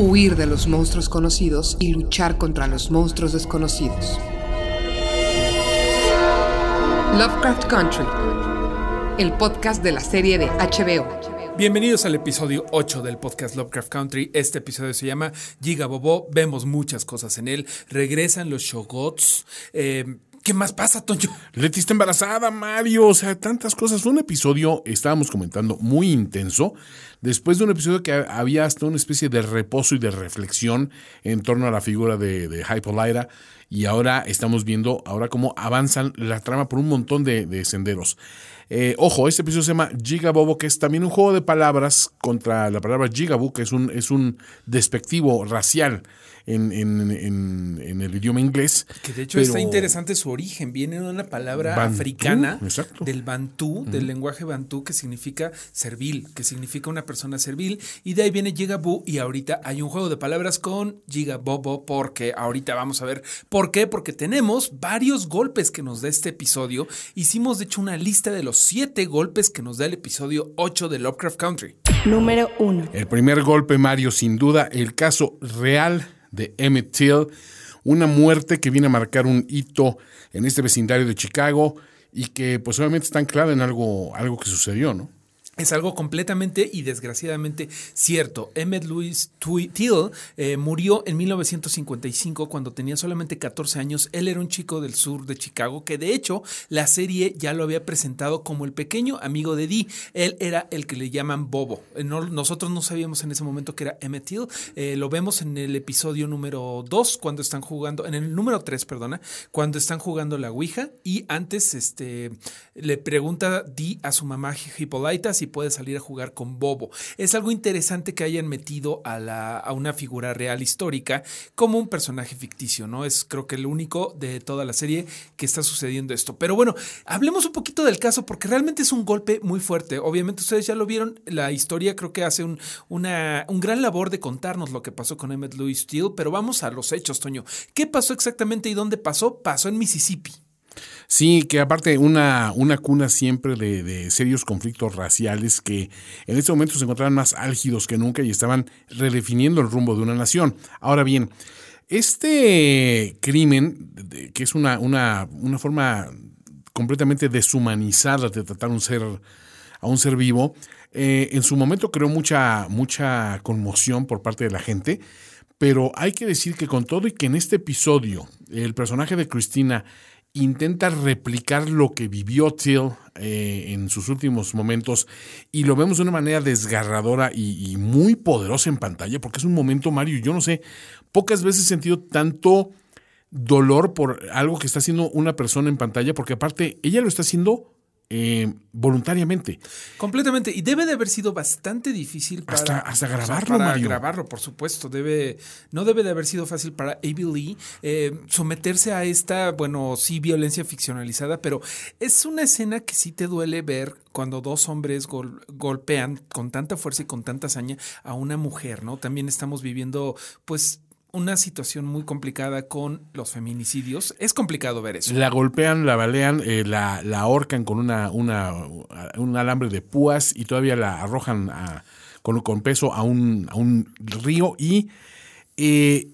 Huir de los monstruos conocidos y luchar contra los monstruos desconocidos. Lovecraft Country, el podcast de la serie de HBO. Bienvenidos al episodio 8 del podcast Lovecraft Country. Este episodio se llama Giga Bobo. Vemos muchas cosas en él. Regresan los Shogots. Eh, ¿Qué más pasa, Toño? Leti está embarazada, Mario. O sea, tantas cosas. Fue un episodio, estábamos comentando, muy intenso. Después de un episodio que había hasta una especie de reposo y de reflexión en torno a la figura de, de. Y ahora estamos viendo ahora cómo avanzan la trama por un montón de, de senderos. Eh, ojo, este episodio se llama Gigabobo, que es también un juego de palabras contra la palabra Gigaboo, que es un, es un despectivo racial en, en, en, en el idioma inglés. Que de hecho está interesante su origen. Viene de una palabra Bantú, africana exacto. del bantú, del lenguaje bantú, que significa servil, que significa una persona servil. Y de ahí viene Gigaboo. Y ahorita hay un juego de palabras con Gigabobo, porque ahorita vamos a ver por qué. Porque tenemos varios golpes que nos da este episodio. Hicimos, de hecho, una lista de los siete golpes que nos da el episodio 8 de Lovecraft Country. Número 1. El primer golpe, Mario, sin duda, el caso real de Emmett Till, una muerte que viene a marcar un hito en este vecindario de Chicago y que pues obviamente está anclada en algo, algo que sucedió, ¿no? Es algo completamente y desgraciadamente cierto. Emmett Louis Till eh, murió en 1955 cuando tenía solamente 14 años. Él era un chico del sur de Chicago que de hecho la serie ya lo había presentado como el pequeño amigo de Dee. Él era el que le llaman Bobo. Eh, no, nosotros no sabíamos en ese momento que era Emmett Till. Eh, lo vemos en el episodio número 2 cuando están jugando, en el número 3, perdona, cuando están jugando la Ouija y antes este, le pregunta Dee a su mamá Hippolyta si puede salir a jugar con Bobo. Es algo interesante que hayan metido a, la, una figura real histórica como un personaje ficticio, ¿no? Es creo que el único de toda la serie que está sucediendo esto. Pero bueno, hablemos un poquito del caso porque realmente es un golpe muy fuerte. Obviamente ustedes ya lo vieron, la historia creo que hace un, una, un gran labor de contarnos lo que pasó con Emmett Louis Steele, pero vamos a los hechos, Toño. ¿Qué pasó exactamente y dónde pasó? Pasó en Mississippi. Sí, que aparte una, una cuna siempre de, de, serios conflictos raciales que en este momento se encontraban más álgidos que nunca y estaban redefiniendo el rumbo de una nación. Ahora bien, este crimen, que es una, una, una forma completamente deshumanizada de tratar un ser, a un ser vivo, eh, en su momento creó mucha, mucha conmoción por parte de la gente, pero hay que decir que con todo y que en este episodio el personaje de Cristina intenta replicar lo que vivió Till eh, en sus últimos momentos y lo vemos de una manera desgarradora y, y, muy poderosa en pantalla, porque es un momento, Mario, yo no sé, pocas veces he sentido tanto dolor por algo que está haciendo una persona en pantalla, porque aparte ella lo está haciendo eh, voluntariamente. Completamente. Y debe de haber sido bastante difícil para, hasta, hasta grabarlo. O sea, para Mario. grabarlo, por supuesto. Debe, no debe de haber sido fácil para Abby Lee eh, someterse a esta, bueno, sí, violencia ficcionalizada, pero es una escena que sí te duele ver cuando dos hombres gol, golpean con tanta fuerza y con tanta hazaña a una mujer, ¿no? También estamos viviendo, pues, una situación muy complicada con los feminicidios. Es complicado ver eso. La golpean, la balean, eh, la, la, ahorcan con una, una, un alambre de púas y todavía la arrojan con, con, peso a un, a un río. Y eh,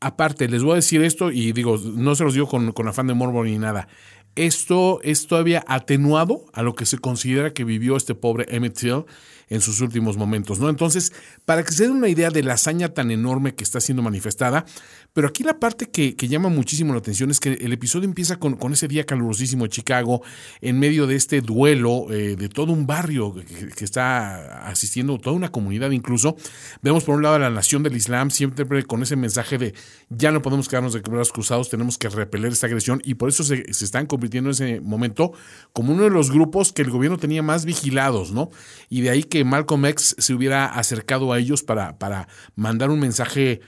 aparte, les voy a decir esto y digo, no se los digo con, con afán de morbo ni nada. Esto es todavía atenuado a lo que se considera que vivió este pobre Emmett Till en sus últimos momentos, ¿no? Entonces, para que se den una idea de la hazaña tan enorme que está siendo manifestada, pero aquí la parte que, llama muchísimo la atención es que el episodio empieza con, con ese día calurosísimo de Chicago, en medio de este duelo eh, de todo un barrio que, que, está asistiendo, toda una comunidad incluso. Vemos por un lado a la nación del Islam, siempre con ese mensaje de ya no podemos quedarnos de brazos cruzados, tenemos que repeler esta agresión y por eso se, se están convirtiendo en ese momento como uno de los grupos que el gobierno tenía más vigilados, ¿no? Y de ahí que Malcolm X se hubiera acercado a ellos para, para mandar un mensaje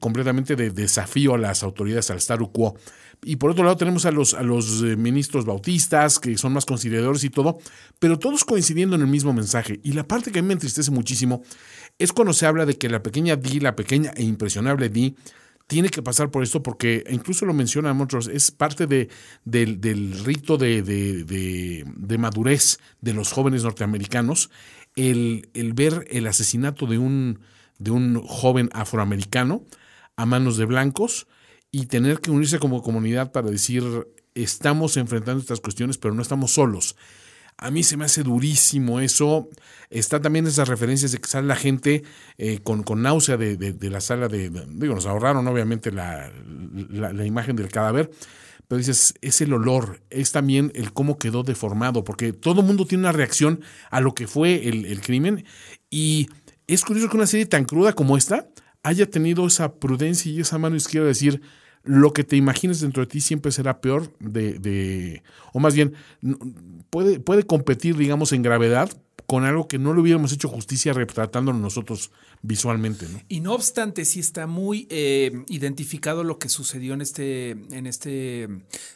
completamente de desafío a las autoridades, al statu quo. Y por otro lado tenemos a los, a los eh, ministros bautistas, que son más consideradores y todo, pero todos coincidiendo en el mismo mensaje. Y la parte que a mí me entristece muchísimo es cuando se habla de que la pequeña Di, la pequeña e impresionable Di, tiene que pasar por esto porque incluso lo menciona otros, es parte de, del, rito de, de, madurez de los jóvenes norteamericanos, el, el ver el asesinato de un, de un joven afroamericano a manos de blancos y tener que unirse como comunidad para decir, estamos enfrentando estas cuestiones, pero no estamos solos. A mí se me hace durísimo eso. Está también esas referencias de que sale la gente eh, con, con, náusea de, de, la sala de, Digo, nos ahorraron obviamente la, la, imagen del cadáver, pero dices, es el olor, es también el cómo quedó deformado, porque todo el mundo tiene una reacción a lo que fue el, el crimen. Y es curioso que una serie tan cruda como esta haya tenido esa prudencia y esa mano izquierda de decir, lo que te imagines dentro de ti siempre será peor de, de o más bien, puede, puede competir, digamos, en gravedad con algo que no le hubiéramos hecho justicia retratándolo nosotros visualmente. ¿no? Y no obstante, sí está muy eh, identificado lo que sucedió en este, en este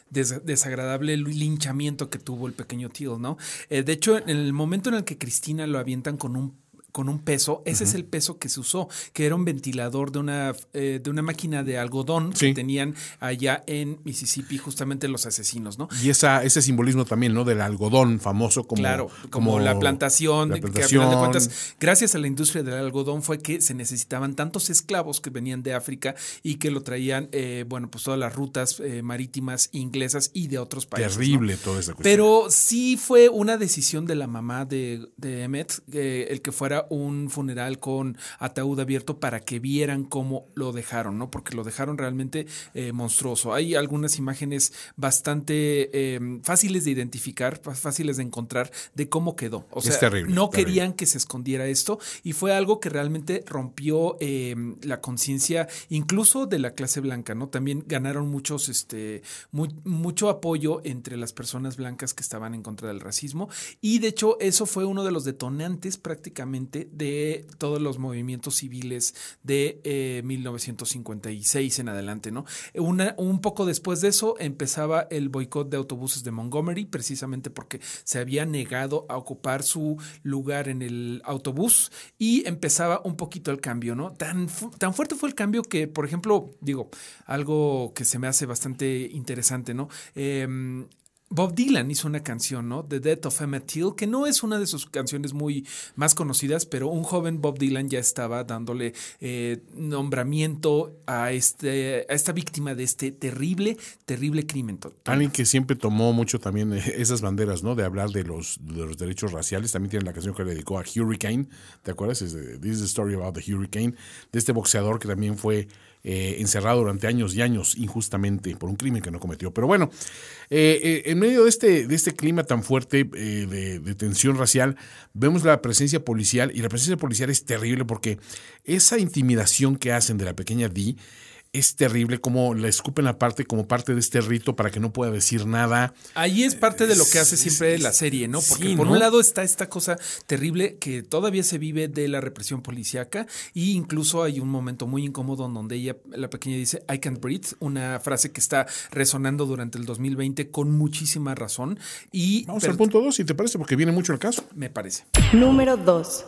desagradable linchamiento que tuvo el pequeño tío, ¿no? Eh, de hecho, en el momento en el que Cristina lo avientan con un con un peso, ese es el peso que se usó, que era un ventilador de una, eh, de una máquina de algodón que tenían allá en Mississippi justamente los asesinos, ¿no? Y esa, ese simbolismo también, ¿no? Del algodón famoso como... Claro, como, la plantación, que a final de cuentas, gracias a la industria del algodón fue que se necesitaban tantos esclavos que venían de África y que lo traían, eh, bueno, pues todas las rutas eh, marítimas inglesas y de otros países. Terrible toda esa cuestión. Pero sí fue una decisión de la mamá de, de Emmett, el que fuera un funeral con ataúd abierto para que vieran cómo lo dejaron, ¿no? Porque lo dejaron realmente eh, monstruoso. Hay algunas imágenes bastante em, fáciles de identificar, fáciles de encontrar de cómo quedó. O sea, no querían que se escondiera esto y fue algo que realmente rompió em, la conciencia incluso de la clase blanca, ¿no? También ganaron muchos, este, mucho apoyo entre las personas blancas que estaban en contra del racismo y de hecho eso fue uno de los detonantes prácticamente de todos los movimientos civiles de 1956 eh, en adelante, ¿no? Un poco después de eso empezaba el boicot de autobuses de Montgomery, precisamente porque se había negado a ocupar su lugar en el autobús y empezaba un poquito el cambio, ¿no? Tan, tan fuerte fue el cambio que, por ejemplo, digo, algo que se me hace bastante interesante, ¿no? Em, Bob Dylan hizo una canción, ¿no? The Death of Emmett Till, que no es una de sus canciones muy más conocidas, pero un joven Bob Dylan ya estaba dándole eh, nombramiento a, este, a esta víctima de este terrible, terrible crimen. Alguien que siempre tomó mucho también eh, esas banderas, ¿no? De hablar de los, de los derechos raciales. También tiene la canción que le dedicó a Hurricane, ¿te acuerdas? Es This is the story about the Hurricane, de este boxeador que también fue eh, encerrado durante años y años injustamente por un crimen que no cometió. Pero bueno, eh, eh, en medio de este, de este clima tan fuerte de, de, tensión racial, vemos la presencia policial y la presencia policial es terrible porque esa intimidación que hacen de la pequeña Dee es terrible como la escupen aparte como parte de este rito para que no pueda decir nada. Ahí es parte de lo que hace siempre la serie, ¿no? Porque por un lado está esta cosa terrible que todavía se vive de la represión policíaca y incluso hay un momento muy incómodo en donde ella, la pequeña, dice I can't breathe, una frase que está resonando durante el 2020 con muchísima razón. Y Vamos al punto dos, si te parece, porque viene mucho el caso. Me parece. Número dos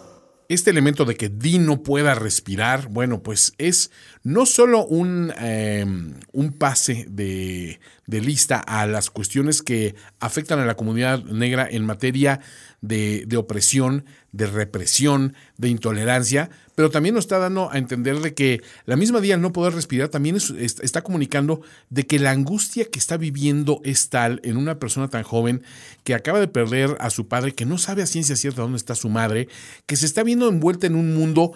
este elemento de que Dee no pueda respirar, bueno, pues es no solo un, em, un pase de, de, lista a las cuestiones que afectan a la comunidad negra en materia de, de opresión, de represión, de intolerancia, pero también nos está dando a entender de que la misma día no poder respirar también está comunicando de que la angustia que está viviendo es tal en una persona tan joven que acaba de perder a su padre, que no sabe a ciencia cierta dónde está su madre, que se está viendo envuelta en un mundo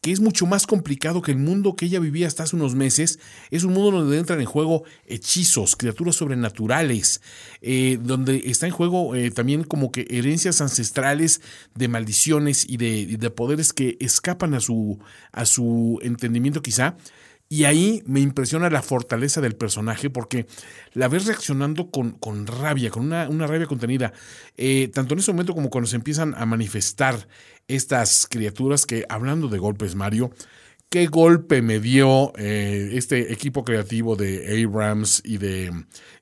que es mucho más complicado que el mundo que ella vivía hasta hace unos meses. Es un mundo donde entran en juego hechizos, criaturas sobrenaturales, eh, donde está en juego eh, también como que herencias ancestrales de maldiciones y de, de, poderes que escapan a su, a su entendimiento quizá. Y ahí me impresiona la fortaleza del personaje porque la ves reaccionando con, con rabia, con una, una rabia contenida. Eh, tanto en ese momento como cuando se empiezan a manifestar estas criaturas que, hablando de golpes, Mario, qué golpe me dio eh, este equipo creativo de Abrams y de,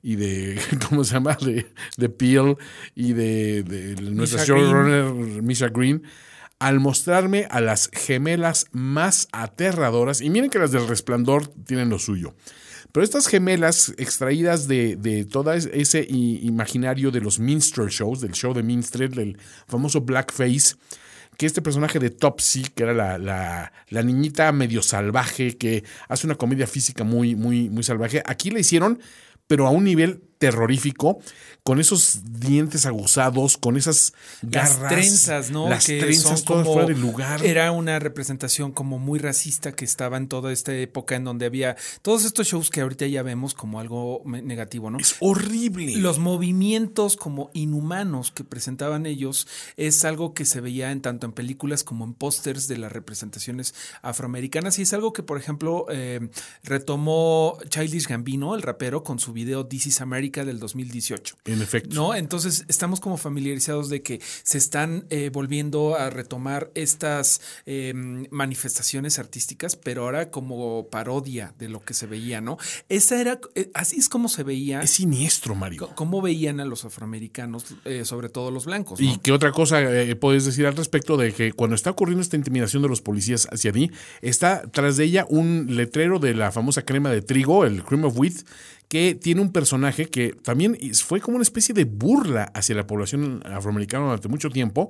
y de ¿cómo se llama? De, de Peel y de, de nuestra showrunner Misha Green al mostrarme a las gemelas más aterradoras, y miren que las del resplandor tienen lo suyo, pero estas gemelas extraídas de, de todo ese imaginario de los minstrel shows, del show de minstrel, del famoso blackface, que este personaje de Topsy, que era la, la, la, niñita medio salvaje, que hace una comedia física muy, muy, muy salvaje, aquí le hicieron, pero a un nivel terrorífico, con esos dientes aguzados, con esas garras. Las trenzas, ¿no? Las trenzas todas fuera de lugar. Era una representación como muy racista que estaba en toda esta época en donde había todos estos shows que ahorita ya vemos como algo negativo, ¿no? Es horrible. Los movimientos como inhumanos que presentaban ellos es algo que se veía en tanto en películas como en pósters de las representaciones afroamericanas y es algo que, por ejemplo, eh, retomó Childish Gambino, el rapero, con su video This is America del 2018. En efecto. ¿No? Entonces estamos como familiarizados de que se están eh, volviendo a retomar estas eh, manifestaciones artísticas, pero ahora como parodia de lo que se veía, ¿no? Esa era, eh, así es como se veía. Es siniestro, Mario. ¿Cómo veían a los afroamericanos, sobre todo los blancos? ¿Y qué otra cosa puedes decir al respecto de que cuando está ocurriendo esta intimidación de los policías hacia ti, está tras de ella un letrero de la famosa crema de trigo, el cream of wheat, que tiene un personaje que también fue como una especie de burla hacia la población afroamericana durante mucho tiempo,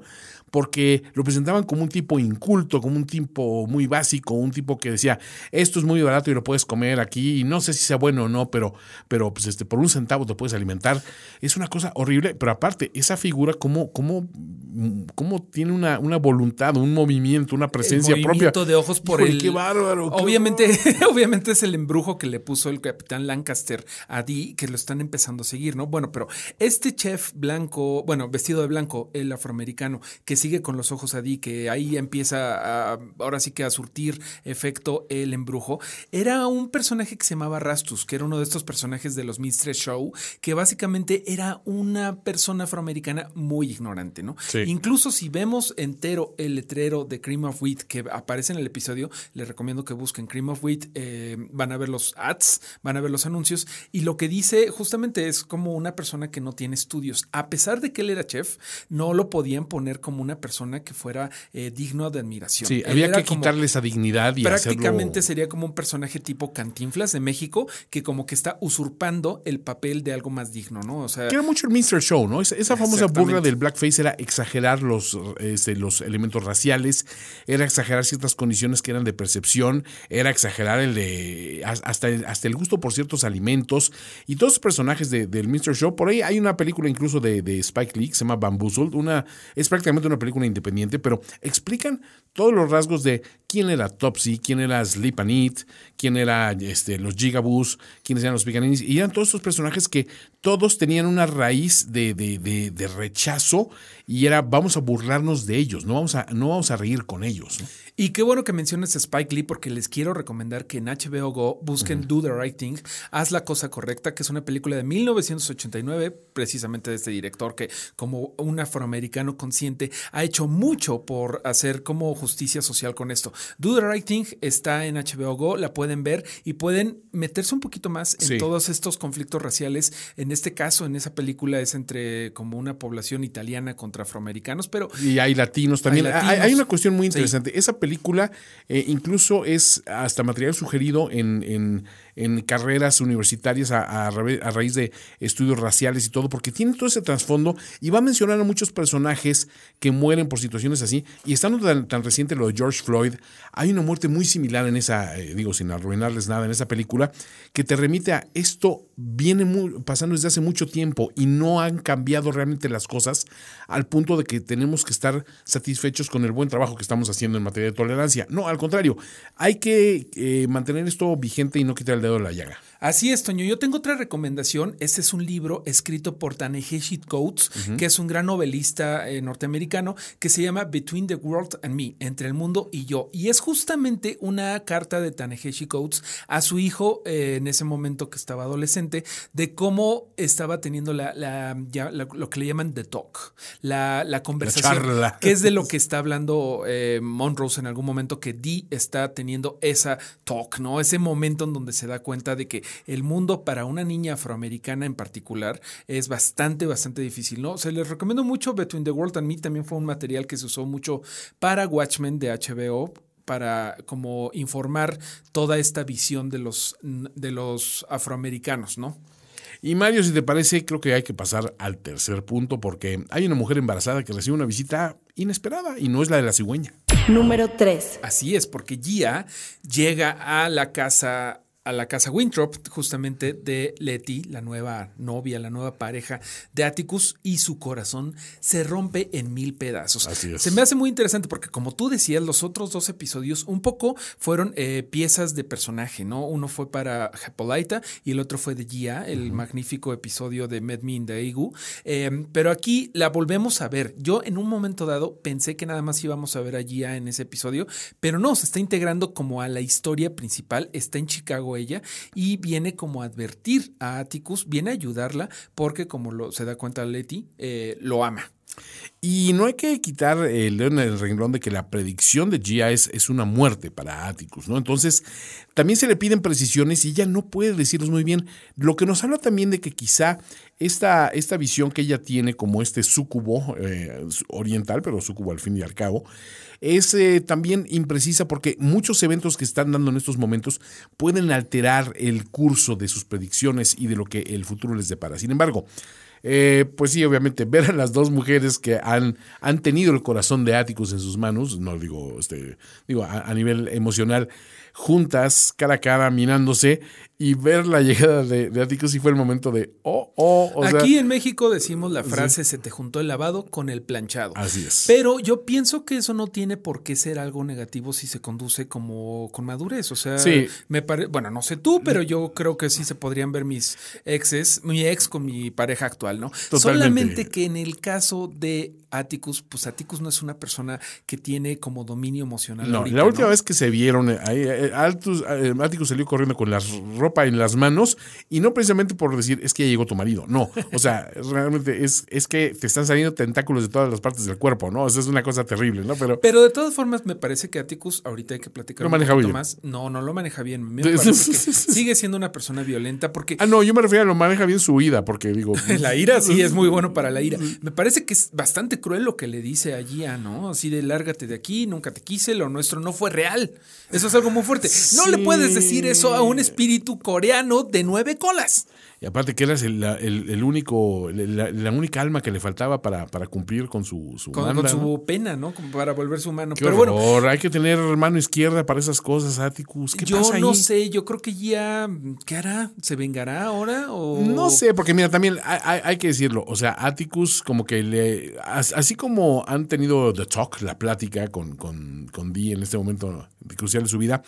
porque lo presentaban como un tipo inculto, como un tipo muy básico, un tipo que decía, esto es muy barato y lo puedes comer aquí, y no sé si sea bueno o no, pero, pero pues este, por un centavo te puedes alimentar. Es una cosa horrible, pero aparte, esa figura, cómo, cómo, cómo tiene una, una voluntad, un movimiento, una presencia el propia. de ojos por el. Qué bárbaro. obviamente, obviamente es el embrujo que le puso el capitán Lancaster a Dee, que lo están empezando a seguir, ¿no? Bueno, pero este chef blanco, bueno, vestido de blanco, el afroamericano, que sigue con los ojos a Dee, que ahí empieza a, ahora sí que a surtir efecto el embrujo, era un personaje que se llamaba Rastus, que era uno de estos personajes de los Mistress Show, que básicamente era una persona afroamericana muy ignorante, ¿no? Incluso si vemos entero el letrero de Cream of Wheat que aparece en el episodio, les recomiendo que busquen Cream of Wheat, eh, van a ver los ads, van a ver los anuncios, y lo que dice justamente es como una persona que no tiene estudios. A pesar de que él era chef, no lo podían poner como una persona que fuera eh, digno de admiración. Sí, había que quitarle esa dignidad y Prácticamente sería como un personaje tipo Cantinflas de México que como que está usurpando el papel de algo más digno, ¿no? O sea, que era mucho el Mr. Show, ¿no? Esa, famosa burla del blackface era exagerar los, este, los elementos raciales, era exagerar ciertas condiciones que eran de percepción, era exagerar el de hasta, hasta el gusto por ciertos alimentos y todos los personajes de, del Mr. Show. Por ahí hay una película incluso de, de Spike Lee se llama Bamboozled, una, es prácticamente una película independiente, pero explican todos los rasgos de quién era Topsy, quién era Sleep and Eat, quién era este, los Gigaboos, quiénes eran los Picaninis, y eran todos estos personajes que todos tenían una raíz de, de, rechazo y era vamos a burlarnos de ellos, no vamos a, no vamos a reír con ellos. Y qué bueno que menciones a Spike Lee porque les quiero recomendar que en HBO Go busquen Do the Right Thing, Haz la cosa correcta, que es una película de 1989, precisamente de este director que como un afroamericano consciente ha hecho mucho por hacer como justicia social con esto. Do the Right Thing está en HBO Go, la pueden ver y pueden meterse un poquito más en todos estos conflictos raciales. En este caso, en esa película es entre como una población italiana contra afroamericanos, pero... Y hay latinos también. Hay, una cuestión muy interesante. Esa película eh, incluso es hasta material sugerido en, en en carreras universitarias a, raíz de estudios raciales y todo, porque tiene todo ese trasfondo y va a mencionar a muchos personajes que mueren por situaciones así. Y estando tan, reciente lo de George Floyd, hay una muerte muy similar en esa, eh, digo, sin arruinarles nada, en esa película, que te remite a esto viene pasando desde hace mucho tiempo y no han cambiado realmente las cosas al punto de que tenemos que estar satisfechos con el buen trabajo que estamos haciendo en materia de tolerancia. No, al contrario, hay que eh, mantener esto vigente y no quitar el dedo la llaga. Así es, Toño. Yo tengo otra recomendación. Este es un libro escrito por Taneheshi Coates, que es un gran novelista eh, norteamericano, que se llama Between the World and Me, Entre el Mundo y Yo. Y es justamente una carta de Taneheshi Coates a su hijo eh, en ese momento que estaba adolescente, de cómo estaba teniendo la, la- ya la- lo que le llaman the talk, la, la conversación, charla. que es de lo que está hablando eh, Monrose en algún momento, que Dee está teniendo esa talk, ¿no? Ese momento en donde se da cuenta de que el mundo para una niña afroamericana en particular es bastante, bastante difícil, ¿no? Se les recomiendo mucho Between the World and Me, también fue un material que se usó mucho para Watchmen de HBO para como informar toda esta visión de los, de los afroamericanos, ¿no? Y Mario, si te parece, creo que hay que pasar al tercer punto porque hay una mujer embarazada que recibe una visita inesperada y no es la de la cigüeña. Número 3. Así es, porque Gia llega a la casa a la casa Winthrop, justamente de Letty, la nueva novia, la nueva pareja de Atticus, y su corazón se rompe en mil pedazos. Así es. Se me hace muy interesante porque, como tú decías, los otros dos episodios un poco fueron eh, piezas de personaje, ¿no? Uno fue para Hippolyta y el otro fue de Gia, el magnífico episodio de Met Me in the Igu. Eh, pero aquí la volvemos a ver. Yo en un momento dado pensé que nada más íbamos a ver a Gia en ese episodio, pero no, se está integrando como a la historia principal. Está en Chicago ella y viene como a advertir a Atticus, viene a ayudarla porque, como se da cuenta Letty, eh, lo ama. Y no hay que quitar el dedo en el renglón de que la predicción de Gia es, una muerte para Atticus, ¿no? Entonces, también se le piden precisiones y ella no puede decirlos muy bien. Lo que nos habla también de que quizá esta, visión que ella tiene como este súcubo eh, oriental, pero súcubo al fin y al cabo, es eh, también imprecisa porque muchos eventos que están dando en estos momentos pueden alterar el curso de sus predicciones y de lo que el futuro les depara. Sin embargo, eh, pues sí, obviamente, ver a las dos mujeres que han, han tenido el corazón de Atticus en sus manos, no digo, este, digo, a, a nivel emocional, juntas, cara a cara, mirándose, y ver la llegada de, de Atticus y fue el momento de, oh, oh, o sea, Aquí en México decimos la frase se te juntó el lavado con el planchado. Así es. Pero yo pienso que eso no tiene por qué ser algo negativo si se conduce como con madurez. O sea, Sí. me pare- bueno, no sé tú, pero yo creo que sí se podrían ver mis exes, mi ex con mi pareja actual, ¿no? Totalmente. Solamente que en el caso de Atticus, pues Atticus no es una persona que tiene como dominio emocional. No, ahorita, la última ¿no? vez que se vieron, eh, ahí, eh, Altus- eh, Atticus salió corriendo con la ropa en las manos y no precisamente por decir es que ya llegó tu marido, no, o sea, realmente es, es que te están saliendo tentáculos de todas las partes del cuerpo, ¿no? O sea, es una cosa terrible, ¿no? Pero Pero de todas formas, me parece que Atticus, ahorita hay que platicar Lo un maneja poquito bien. más. No, no lo maneja bien. Me parece que sigue siendo una persona violenta porque Ah, no, yo me refiero a lo maneja bien su vida, porque digo. la ira sí es muy bueno para la ira. Me parece que es bastante cruel lo que le dice a Gia, ¿no? Así de lárgate de aquí, nunca te quise, lo nuestro no fue real. Eso es algo muy fuerte. No le puedes decir eso a un espíritu coreano de nueve colas. Y aparte que eras el, el- el único, la, la única alma que le faltaba para, para cumplir con su, su Con, manda, con ¿no? su pena, ¿no? Como para volverse humano. Qué Pero bueno, horror, hay que tener mano izquierda para esas cosas, Atticus. ¿Qué yo pasa ahí? no sé, yo creo que Gia, ¿qué hará? ¿Se vengará ahora? O... No sé, porque mira, también hay, hay- hay que decirlo. O sea, Atticus, como que le. as- Así como han tenido The Talk, la plática con, con, con Dee en este momento crucial de su vida,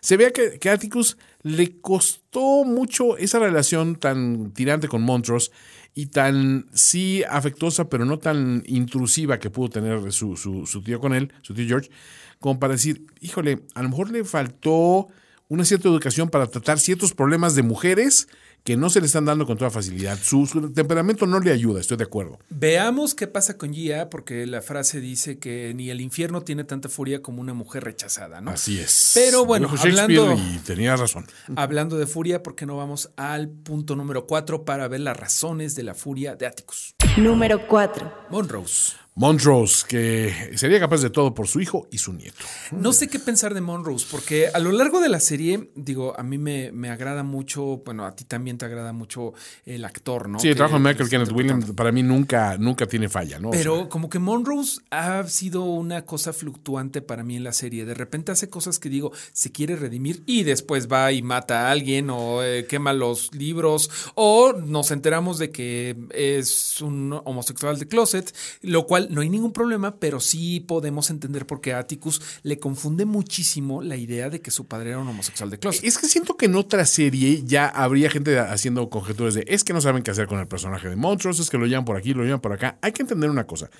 se ve que, que Atticus le costó mucho esa relación tan tirante con Montrose y tan, sí, afectuosa, pero no tan intrusiva que pudo tener su, su, su tío con él, su tío George, como para decir, híjole, a lo mejor le faltó una cierta educación para tratar ciertos problemas de mujeres que no se le están dando con toda facilidad. Su, su temperamento no le ayuda, estoy de acuerdo. Veamos qué pasa con Gia, porque la frase dice que ni el infierno tiene tanta furia como una mujer rechazada, ¿no? Así es. Pero bueno, hablando- Y tenía razón. Hablando de furia, ¿por qué no vamos al punto número 4 para ver las razones de la furia de Atticus? Número 4. Monrose. Montrose, que sería capaz de todo por su hijo y su nieto. No sé qué pensar de Monrose, porque a lo largo de la serie, digo, a mí me, me agrada mucho, bueno, a ti también te agrada mucho el actor, ¿no? Sí, el trabajo de Michael Kenneth. Williams para mí nunca, nunca tiene falla, ¿no? O Pero sea, como que Monrose ha sido una cosa fluctuante para mí en la serie. De repente hace cosas que digo, se quiere redimir y después va y mata a alguien o eh, quema los libros o nos enteramos de que es un homosexual de closet, lo cual no hay ningún problema, pero sí podemos entender por qué a Atticus le confunde muchísimo la idea de que su padre era un homosexual de closet. Es que siento que en otra serie ya habría gente haciendo conjeturas de es que no saben qué hacer con el personaje de Montrose, es que lo llevan por aquí, lo llevan por acá. Hay que entender una cosa.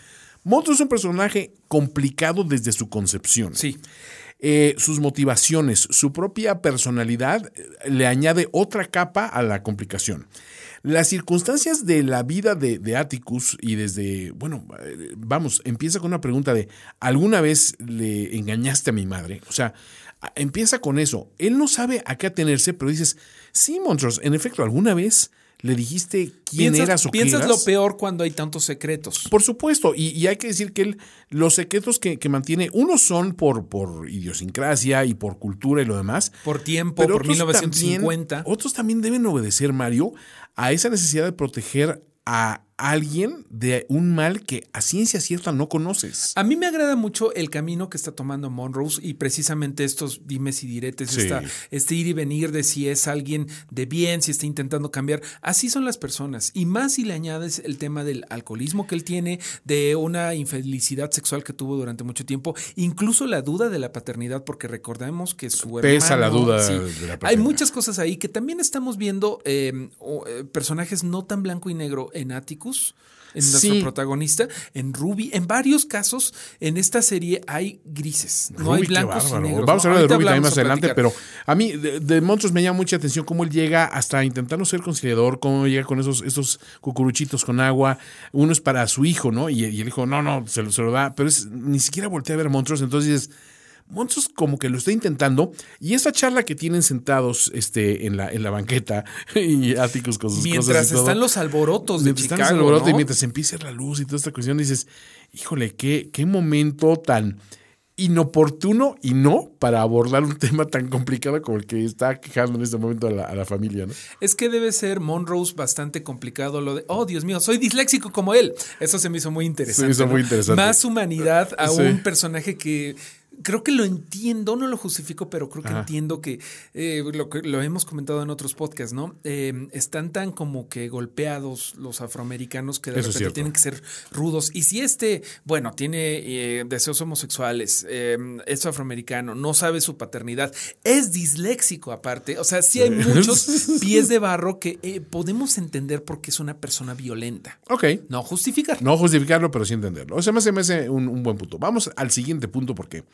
Montrose es un personaje complicado desde su concepción. Sí. Eh, sus motivaciones, su propia personalidad eh, le añade otra capa a la complicación. Las circunstancias de la vida de, de Atticus y desde, bueno, vamos, empieza con una pregunta de, ¿alguna vez le engañaste a mi madre? O sea, empieza con eso. Él no sabe a qué atenerse, pero dices, sí, Montrose, en efecto, ¿alguna vez le dijiste quién eras o qué piensas eras? lo peor cuando hay tantos secretos. Por supuesto, y, y hay que decir que él, los secretos que, que mantiene, unos son por, por idiosincrasia y por cultura y lo demás. Por tiempo, por otros 1950. También, otros también deben obedecer, Mario, a esa necesidad de proteger a alguien de un mal que a ciencia cierta no conoces. A mí me agrada mucho el camino que está tomando Monrose y precisamente estos dimes y diretes, Sí. esta- este ir y venir de si es alguien de bien, si está intentando cambiar. Así son las personas. Y más si le añades el tema del alcoholismo que él tiene, de una infelicidad sexual que tuvo durante mucho tiempo, incluso la duda de la paternidad, porque recordemos que su Pesa la hermano- duda sí. de la Hay muchas cosas ahí que también estamos viendo eh, eh, personajes no tan blanco y negro en Atticus. En nuestro Sí. protagonista, en Ruby, en varios casos en esta serie hay grises, no hay Ruby, blancos y negros. Vamos a ¿no? hablar de Ruby también más adelante, pero a mí de, de Montrose me llama mucha atención cómo él llega hasta intentar no ser conciliador, cómo llega con esos, esos cucuruchitos con agua. Uno es para su hijo, ¿no? Y, y el hijo, no, no, se lo, se lo da, pero es, ni siquiera voltea a ver a Montrose, entonces Montrose como que lo está intentando y esa charla que tienen sentados este, en, la, en la banqueta y Atticus con sus cosas Mientras todo, están los alborotos de Mientras están Chicago, los alborotos ¿no? y mientras empieza la luz y toda esta cuestión, dices, híjole, qué, qué momento tan inoportuno y no para abordar un tema tan complicado como el que está quejando en este momento a la, a la familia, ¿no? Es que debe ser Monrose bastante complicado lo de, oh Dios mío, soy disléxico como él. Eso se me hizo muy interesante. Se me hizo ¿no? muy interesante. Más humanidad a Sí. un personaje que creo que lo entiendo, no lo justifico, pero creo que Ajá. entiendo que, eh, lo que lo hemos comentado en otros podcasts, ¿no? Eh, están tan como que golpeados los afroamericanos que de Eso repente tienen que ser rudos. Y si este, bueno, tiene eh, deseos homosexuales, eh, es afroamericano, no sabe su paternidad, es disléxico aparte, o sea, sí hay muchos pies de barro que eh, podemos entender porque es una persona violenta. Ok. No justificar. No justificarlo, pero sí entenderlo. O sea, me hace, me hace un, un buen punto. Vamos al siguiente punto porque,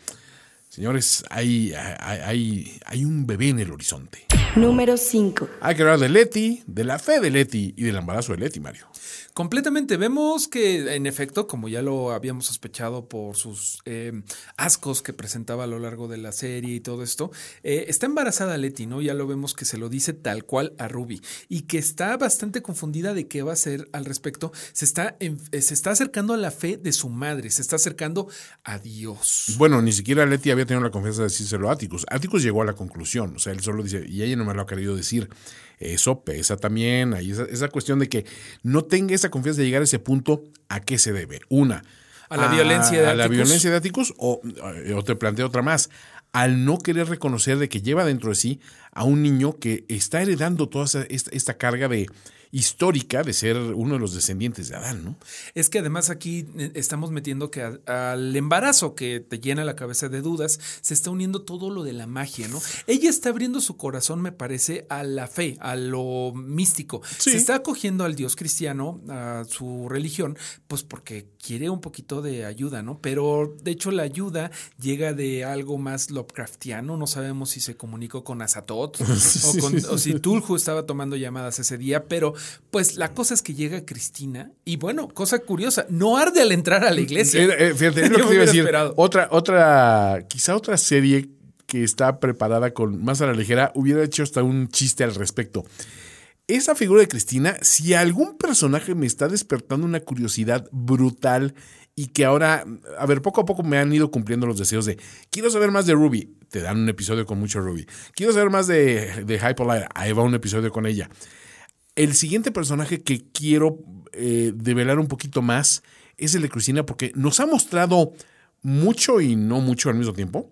señores, hay, hay, hay, hay un bebé en el horizonte. Número 5. Hay que hablar de Leti, de la fe de Leti y del embarazo de Leti, Mario. Completamente. Vemos que, en efecto, como ya lo habíamos sospechado por sus eh, ascos que presentaba a lo largo de la serie y todo esto, eh, está embarazada Leti, ¿no? Ya lo vemos que se lo dice tal cual a Ruby y que está bastante confundida de qué va a hacer al respecto. Se está, en- eh, se está acercando a la fe de su madre, se está acercando a Dios. Bueno, ni siquiera Leti había tenido la confianza de decírselo a Atticus. Atticus llegó a la conclusión, o sea, él solo dice, y ella no me lo ha querido decir. Eso pesa también, ahí esa, esa cuestión de que no tenga esa confianza de llegar a ese punto, ¿a qué se debe? Una, A la violencia de a la Atticus. violencia de Atticus, o, o te planteo otra más, al no querer reconocer de que lleva dentro de sí a un niño que está heredando toda esa- esta, esta carga de histórica de ser uno de los descendientes de Adán, ¿no? Es que además aquí eh, estamos metiendo que a- al embarazo que te llena la cabeza de dudas, se está uniendo todo lo de la magia, ¿no? Ella está abriendo su corazón, me parece, a la fe, a lo místico. Sí. Se está acogiendo al Dios cristiano, a su religión, pues porque quiere un poquito de ayuda, ¿no? Pero de hecho la ayuda llega de algo más Lovecraftiano, no sabemos si se comunicó con Azatoth o, con- o si Tulhu estaba tomando llamadas ese día, pero pues la cosa es que llega Cristina y bueno, cosa curiosa, no arde al entrar a la iglesia. Eh, eh, fíjate, te iba a decir. Otra, otra, quizá otra serie que está preparada con más a la ligera hubiera hecho hasta un chiste al respecto. Esa figura de Cristina, si algún personaje me está despertando una curiosidad brutal y que ahora, a ver, poco a poco me han ido cumpliendo los deseos de quiero saber más de Ruby, te dan un episodio con mucho Ruby. Quiero saber más de, de Hypolite, ahí va un episodio con ella. El siguiente personaje que quiero eh, develar un poquito más es el de Cristina porque nos ha mostrado mucho y no mucho al mismo tiempo.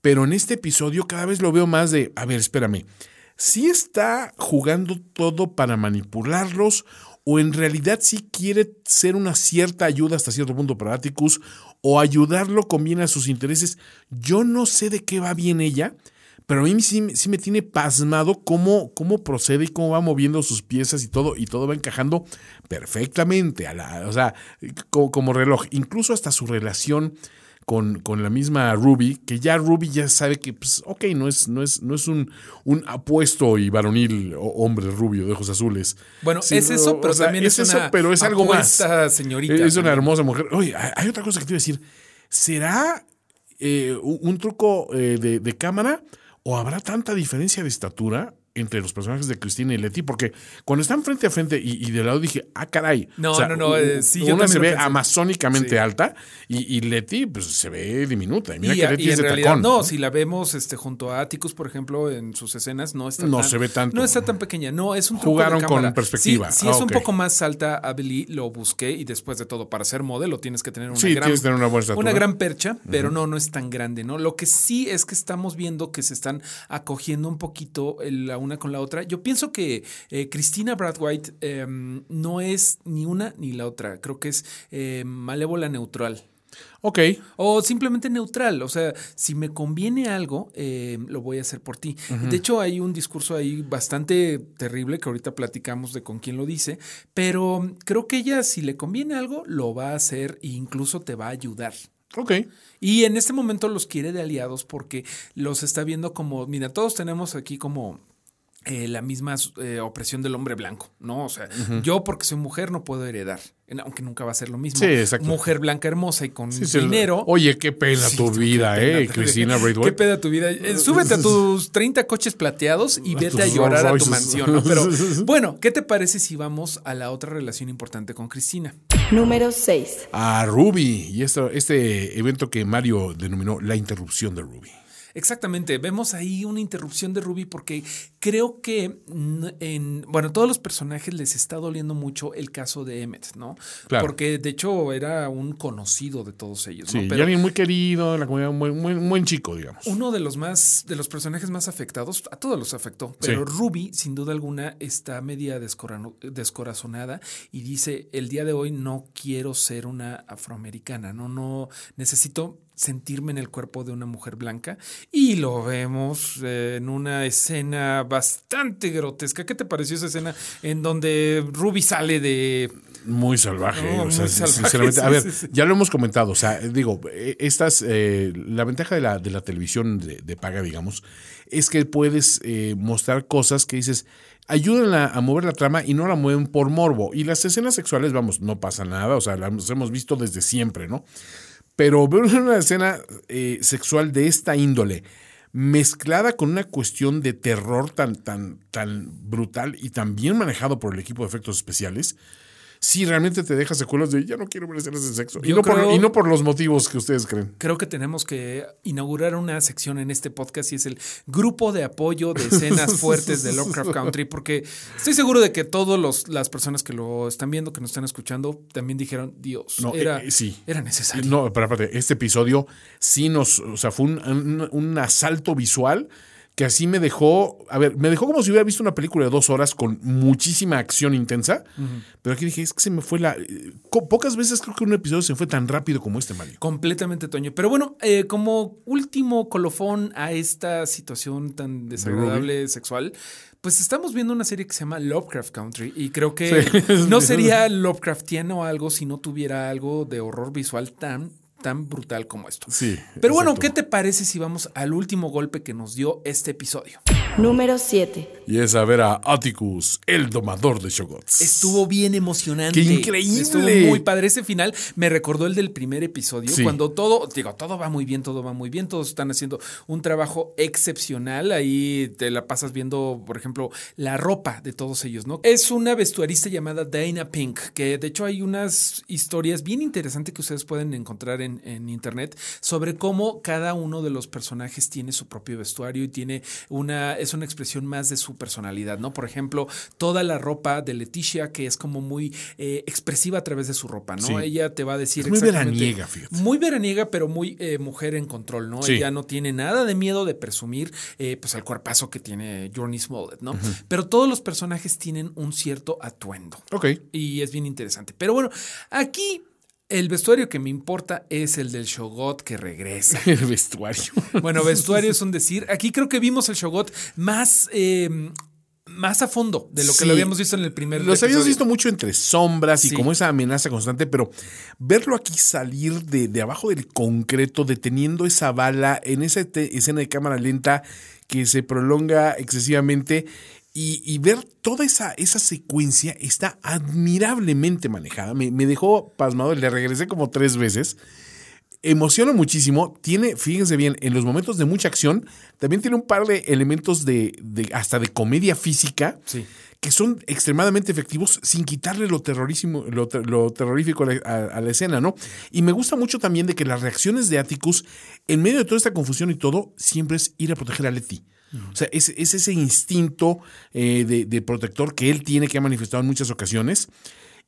Pero en este episodio cada vez lo veo más de, a ver, espérame, si está jugando todo para manipularlos o en realidad sí quiere ser una cierta ayuda hasta cierto punto para Atticus, o ayudarlo conviene a sus intereses. Yo no sé de qué va bien ella, pero a mí sí, sí me tiene pasmado cómo, cómo procede y cómo va moviendo sus piezas y todo, y todo va encajando perfectamente, a la, o sea, como, como reloj. Incluso hasta su relación con, con, la misma Ruby, que ya Ruby ya sabe que, pues, ok, no es, no es, no es un, un apuesto y varonil hombre rubio de ojos azules. Bueno, es eso, pero o sea, también es, es eso, una pero es algo más. señorita. Es una hermosa mujer. Oye, hay otra cosa que te iba a decir. ¿Será eh, un un truco eh, de, de cámara o habrá tanta diferencia de estatura entre los personajes de Cristina y Leti? Porque cuando están frente a frente y, y de lado dije, ah, caray. No, no, no, eh, sí, yo Una se ve amazónicamente Sí. alta y, y Leti pues, se ve diminuta. Y mira y, que Leti es de realidad tacón. no, si la vemos este junto a Atticus, por ejemplo, en sus escenas, no está No tan- se ve tanto. No está tan pequeña, no, es un truco Jugaron de con perspectiva. Sí, sí Ah, es un poco más alta Amelie, lo busqué y después de todo, para ser modelo tienes que tener una Sí, gran tienes que tener una buena estatura. una gran percha, pero no, no es tan grande, ¿no? Lo que sí es que estamos viendo que se están acogiendo un poquito la una con la otra. Yo pienso que eh, Cristina Bradwhite eh, no es ni una ni la otra. Creo que es eh, malévola neutral. Ok. O simplemente neutral. O sea, si me conviene algo, eh, lo voy a hacer por ti. De hecho, hay un discurso ahí bastante terrible que ahorita platicamos de con quién lo dice. Pero creo que ella, si le conviene algo, lo va a hacer e incluso te va a ayudar. Ok. Y en este momento los quiere de aliados porque los está viendo como, mira, todos tenemos aquí como eh, la misma eh, opresión del hombre blanco, ¿no? O sea, yo porque soy mujer no puedo heredar, aunque nunca va a ser lo mismo. Sí, exacto. Mujer blanca hermosa y con Sí, sí, dinero. Oye, qué pena Sí, tu qué vida, pena eh, Cristina Qué Braithwaite. peda tu vida. Eh, súbete a tus 30 coches plateados y vete a llorar a tu mansión, ¿no? Pero bueno, ¿qué te parece si vamos a la otra relación importante con Cristina? Número 6. A Ruby y esto, este evento que Mario denominó la interrupción de Ruby. Exactamente, vemos ahí una interrupción de Ruby porque creo que en, bueno, todos los personajes les está doliendo mucho el caso de Emmet, ¿no? Claro. Porque de hecho era un conocido de todos ellos, Sí, ¿no? y Pero alguien muy querido en la comunidad, buen- un buen chico, digamos. uno de los más, de los personajes más afectados, a todos los afectó, pero Ruby, sin duda alguna, está media descorazonada y dice, el día de hoy no quiero ser una afroamericana, no, no, necesito sentirme en el cuerpo de una mujer blanca y lo vemos eh, en una escena bastante grotesca. ¿Qué te pareció esa escena en donde Ruby sale de... Muy salvaje. No, o sea, muy salvaje, sinceramente. a ver, sí, sí. ya lo hemos comentado. O sea, digo, eh, estas, eh, la ventaja de la, de la televisión de, de paga, digamos, es que puedes eh, mostrar cosas que dices, ayudan a, a mover la trama y no la mueven por morbo. Y las escenas sexuales, vamos, no pasa nada. O sea, las hemos visto desde siempre, ¿no? Pero ver una escena eh, sexual de esta índole mezclada con una cuestión de terror tan, tan, tan brutal y tan bien manejado por el equipo de efectos especiales, sí realmente te deja secuelas de ya no quiero ver escenas de sexo. Y no, por, y no por los motivos que ustedes creen. Creo que tenemos que inaugurar una sección en este podcast y es el grupo de apoyo de escenas fuertes de Lovecraft Country, porque estoy seguro de que todas las personas que lo están viendo, que nos están escuchando, también dijeron, Dios, No, era, eh, eh, sí. era necesario. No, pero aparte, este episodio sí nos, o sea, fue un, un- un asalto visual que así me dejó, a ver, me dejó como si hubiera visto una película de dos horas con muchísima acción intensa, pero aquí dije, es que se me fue la... eh, pocas veces creo que un episodio se fue tan rápido como este, Mario. Completamente, Toño. Pero bueno, eh, como último colofón a esta situación tan desagradable sexual, pues estamos viendo una serie que se llama Lovecraft Country y creo que Sí. no sería Lovecraftiano algo si no tuviera algo de horror visual tan tan brutal como esto. Sí, Pero bueno, exacto. ¿qué te parece si vamos al último golpe que nos dio este episodio? Número 7. Y es a ver a Atticus, el domador de Shogots. Estuvo bien emocionante. ¡Qué increíble! Estuvo muy padre. Ese final me recordó el del primer episodio, Sí. cuando todo, digo, todo va muy bien, todo va muy bien, todos están haciendo un trabajo excepcional. Ahí te la pasas viendo, por ejemplo, la ropa de todos ellos, ¿no? Es una vestuarista llamada Dana Pink, que de hecho hay unas historias bien interesantes que ustedes pueden encontrar en, en internet sobre cómo cada uno de los personajes tiene su propio vestuario y tiene una es una expresión más de su personalidad, ¿no? Por ejemplo, toda la ropa de Leticia, que es como muy eh, expresiva a través de su ropa, ¿no? Sí. Ella te va a decir Es muy exactamente- veraniega, fíjate. Muy veraniega, pero muy eh, mujer en control, ¿no? Sí. Ella no tiene nada de miedo de presumir, eh, pues, el cuerpazo que tiene Journey Smollett, ¿no? Pero todos los personajes tienen un cierto atuendo. Ok. Y es bien interesante. Pero bueno, aquí el vestuario que me importa es el del Shogot que regresa. El vestuario. Bueno, vestuario es un decir. Aquí creo que vimos el Shogot más, eh, más a fondo de lo que Sí. lo habíamos visto en el primer Los habíamos visto mucho entre sombras y Sí. como esa amenaza constante, pero verlo aquí salir de, de abajo del concreto, deteniendo esa bala en esa escena de cámara lenta que se prolonga excesivamente y, y ver toda esa, esa secuencia está admirablemente manejada. Me, me dejó pasmado, le regresé como tres veces. Emociona muchísimo. Tiene, fíjense bien, en los momentos de mucha acción, también tiene un par de elementos de, de- hasta de comedia física Sí. que son extremadamente efectivos sin quitarle lo terrorísimo, lo, ter- lo terrorífico a la, a- a la escena, ¿no? Y me gusta mucho también de que las reacciones de Atticus, en medio de toda esta confusión y todo, siempre es ir a proteger a Letty. O sea, es, es ese instinto eh, de, protector que él tiene, que ha manifestado en muchas ocasiones.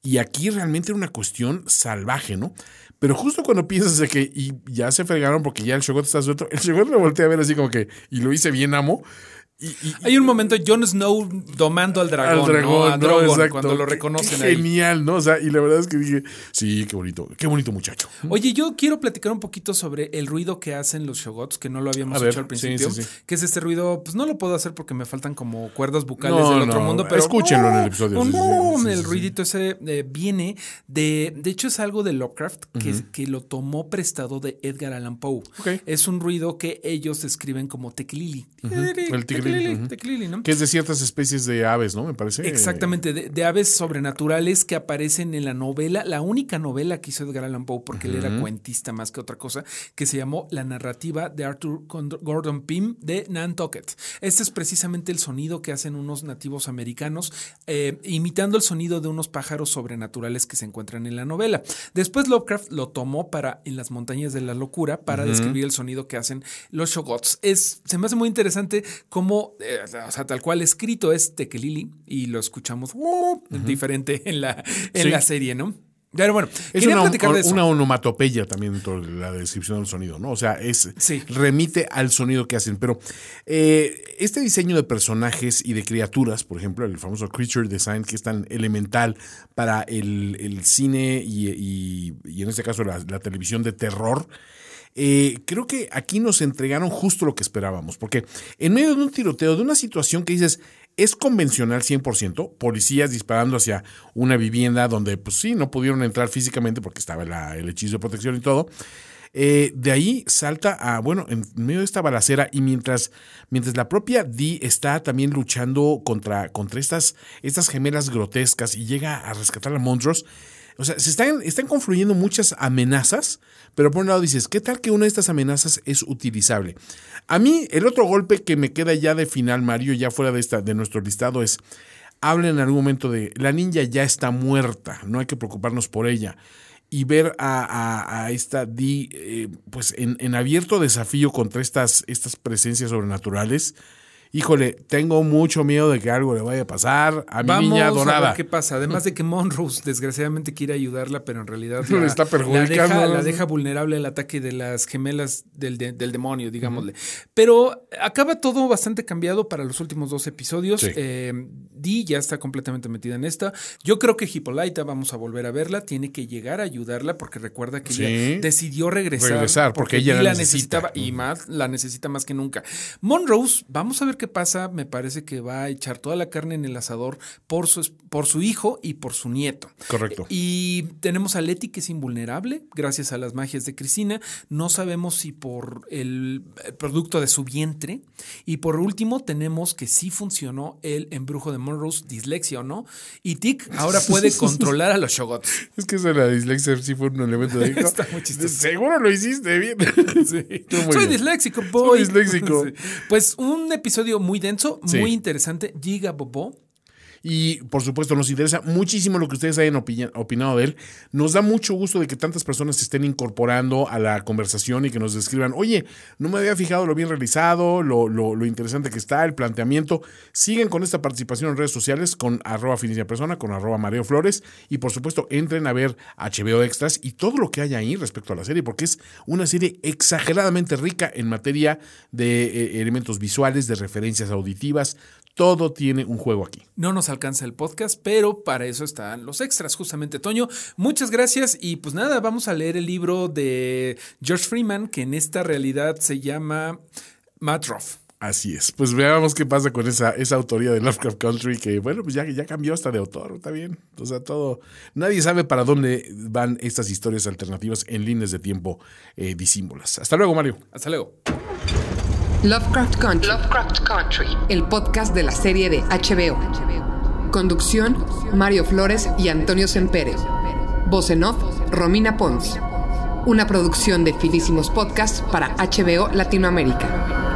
Y aquí realmente era una cuestión salvaje, ¿no? Pero justo cuando piensas de que y ya se fregaron porque ya el Shogot está suelto, el Shogot lo voltea a ver así como que, y lo hice bien, amo. Y, y- Hay un momento, Jon Snow domando al dragón, al dragón, ¿no? A ¿no? Drogon, Exacto. cuando lo reconocen qué ahí. Genial, ¿no? O sea, y la verdad es que dije, sí, qué bonito, qué bonito muchacho. Oye, yo quiero platicar un poquito sobre el ruido que hacen los shogots, que no lo habíamos ver, hecho al sí, principio. sí, sí. Que es este ruido, pues no lo puedo hacer porque me faltan como cuerdas bucales No, del otro no, mundo, pero escúchenlo en el episodio, sí, sí, sí, el sí, sí. ruidito ese eh, viene de, de hecho es algo de Lovecraft que, que lo tomó prestado de Edgar Allan Poe. Es un ruido que ellos describen como tequilili. El tequilili, ¿no? Que es de ciertas especies de aves, ¿no? Me parece. Exactamente, de, de aves sobrenaturales que aparecen en la novela, la única novela que hizo Edgar Allan Poe, porque él era cuentista más que otra cosa, que se llamó La narrativa de Arthur Gordon Pym de Nantucket. Este es precisamente el sonido que hacen unos nativos americanos, eh, imitando el sonido de unos pájaros sobrenaturales que se encuentran en la novela. Después Lovecraft lo tomó para En las montañas de la locura para describir el sonido que hacen los shogots. Es, se me hace muy interesante cómo, eh, o sea, tal cual escrito es Tekelili y lo escuchamos uh, diferente en la, en Sí. la serie, ¿no? Pero bueno, Es quería una, platicar de eso. una onomatopeya también dentro de la descripción del sonido, ¿no? O sea, es Sí. remite al sonido que hacen. Pero eh, este diseño de personajes y de criaturas, por ejemplo, el famoso creature design, que es tan elemental para el, el cine y, y- y en este caso la, la televisión de terror. Eh, creo que aquí nos entregaron justo lo que esperábamos, porque en medio de un tiroteo, de una situación que dices, es convencional 100%, policías disparando hacia una vivienda donde, pues sí, no pudieron entrar físicamente porque estaba el hechizo de protección y todo. Eh, de ahí salta a, bueno, en medio de esta balacera y mientras, mientras la propia Dee está también luchando contra, contra estas, estas gemelas grotescas y llega a rescatar a monstruos, o sea, se están, están confluyendo muchas amenazas, pero por un lado dices, ¿qué tal que una de estas amenazas es utilizable? A mí, el otro golpe que me queda ya de final, Mario, ya fuera de, esta, de nuestro listado, es, habla en algún momento de, la ninja ya está muerta, no hay que preocuparnos por ella. Y ver a, esta Dee, eh, pues en, en abierto desafío contra estas, estas presencias sobrenaturales. Híjole, tengo mucho miedo de que algo le vaya a pasar a mi Vamos niña a ver dorada. qué pasa. Además de que Monrose desgraciadamente quiere ayudarla, pero en realidad Le la, está la perjudicando. deja, la deja vulnerable al ataque de las gemelas del, de- del demonio, digámosle. Pero acaba todo bastante cambiado para los últimos dos episodios. Sí. Eh, Dee ya está completamente metida en esta. Yo creo que Hippolyta, vamos a volver a verla, tiene que llegar a ayudarla porque recuerda que Sí. ella decidió regresar. Regresar, porque ella Dee la la necesita. necesitaba y más la necesita más que nunca. Monrose, vamos a ver qué pasa. Me parece que va a echar toda la carne en el asador por su, por su hijo y por su nieto. Correcto. Y tenemos a Letty que es invulnerable gracias a las magias de Cristina. No sabemos si por el eh, producto de su vientre. Y por último tenemos que sí funcionó el embrujo de Monrose, dislexia o no. Y Tic ahora puede controlar a los Shogots. Es que eso de la dislexia sí fue un elemento de Está muy chistoso. Seguro lo hiciste bien. Sí. Soy bien. disléxico, boy. disléxico. Sí. Pues un episodio muy denso, Sí. muy interesante. Giga Bobo. Y por supuesto, nos interesa muchísimo lo que ustedes hayan opinado de él. Nos da mucho gusto de que tantas personas se estén incorporando a la conversación y que nos describan, oye, no me había fijado lo bien realizado, lo, lo, interesante que está, el planteamiento. Siguen con esta participación en redes sociales con arroba persona, con arroba Mareo Flores y por supuesto entren a ver HBO Extras y todo lo que hay ahí respecto a la serie, porque es una serie exageradamente rica en materia de eh, elementos visuales, de referencias auditivas, todo tiene un juego aquí. No nos alcanza el podcast, pero para eso están los extras, justamente, Toño. Muchas gracias y pues nada, vamos a leer el libro de George Freeman, que en esta realidad se llama Matt Ruff. Así es. Pues veamos qué pasa con esa, esa autoría de Lovecraft Country, que bueno, pues ya, ya cambió hasta de autor, está bien. O sea, todo. Nadie sabe para dónde van estas historias alternativas en líneas de tiempo eh, disímbolas. Hasta luego, Mario. Hasta luego. Lovecraft Country. Lovecraft Country. El podcast de la serie de HBO. Conducción: Mario Flores y Antonio Sempere. Voz en off: Romina Pons. Una producción de Filísimos Podcasts para HBO Latinoamérica.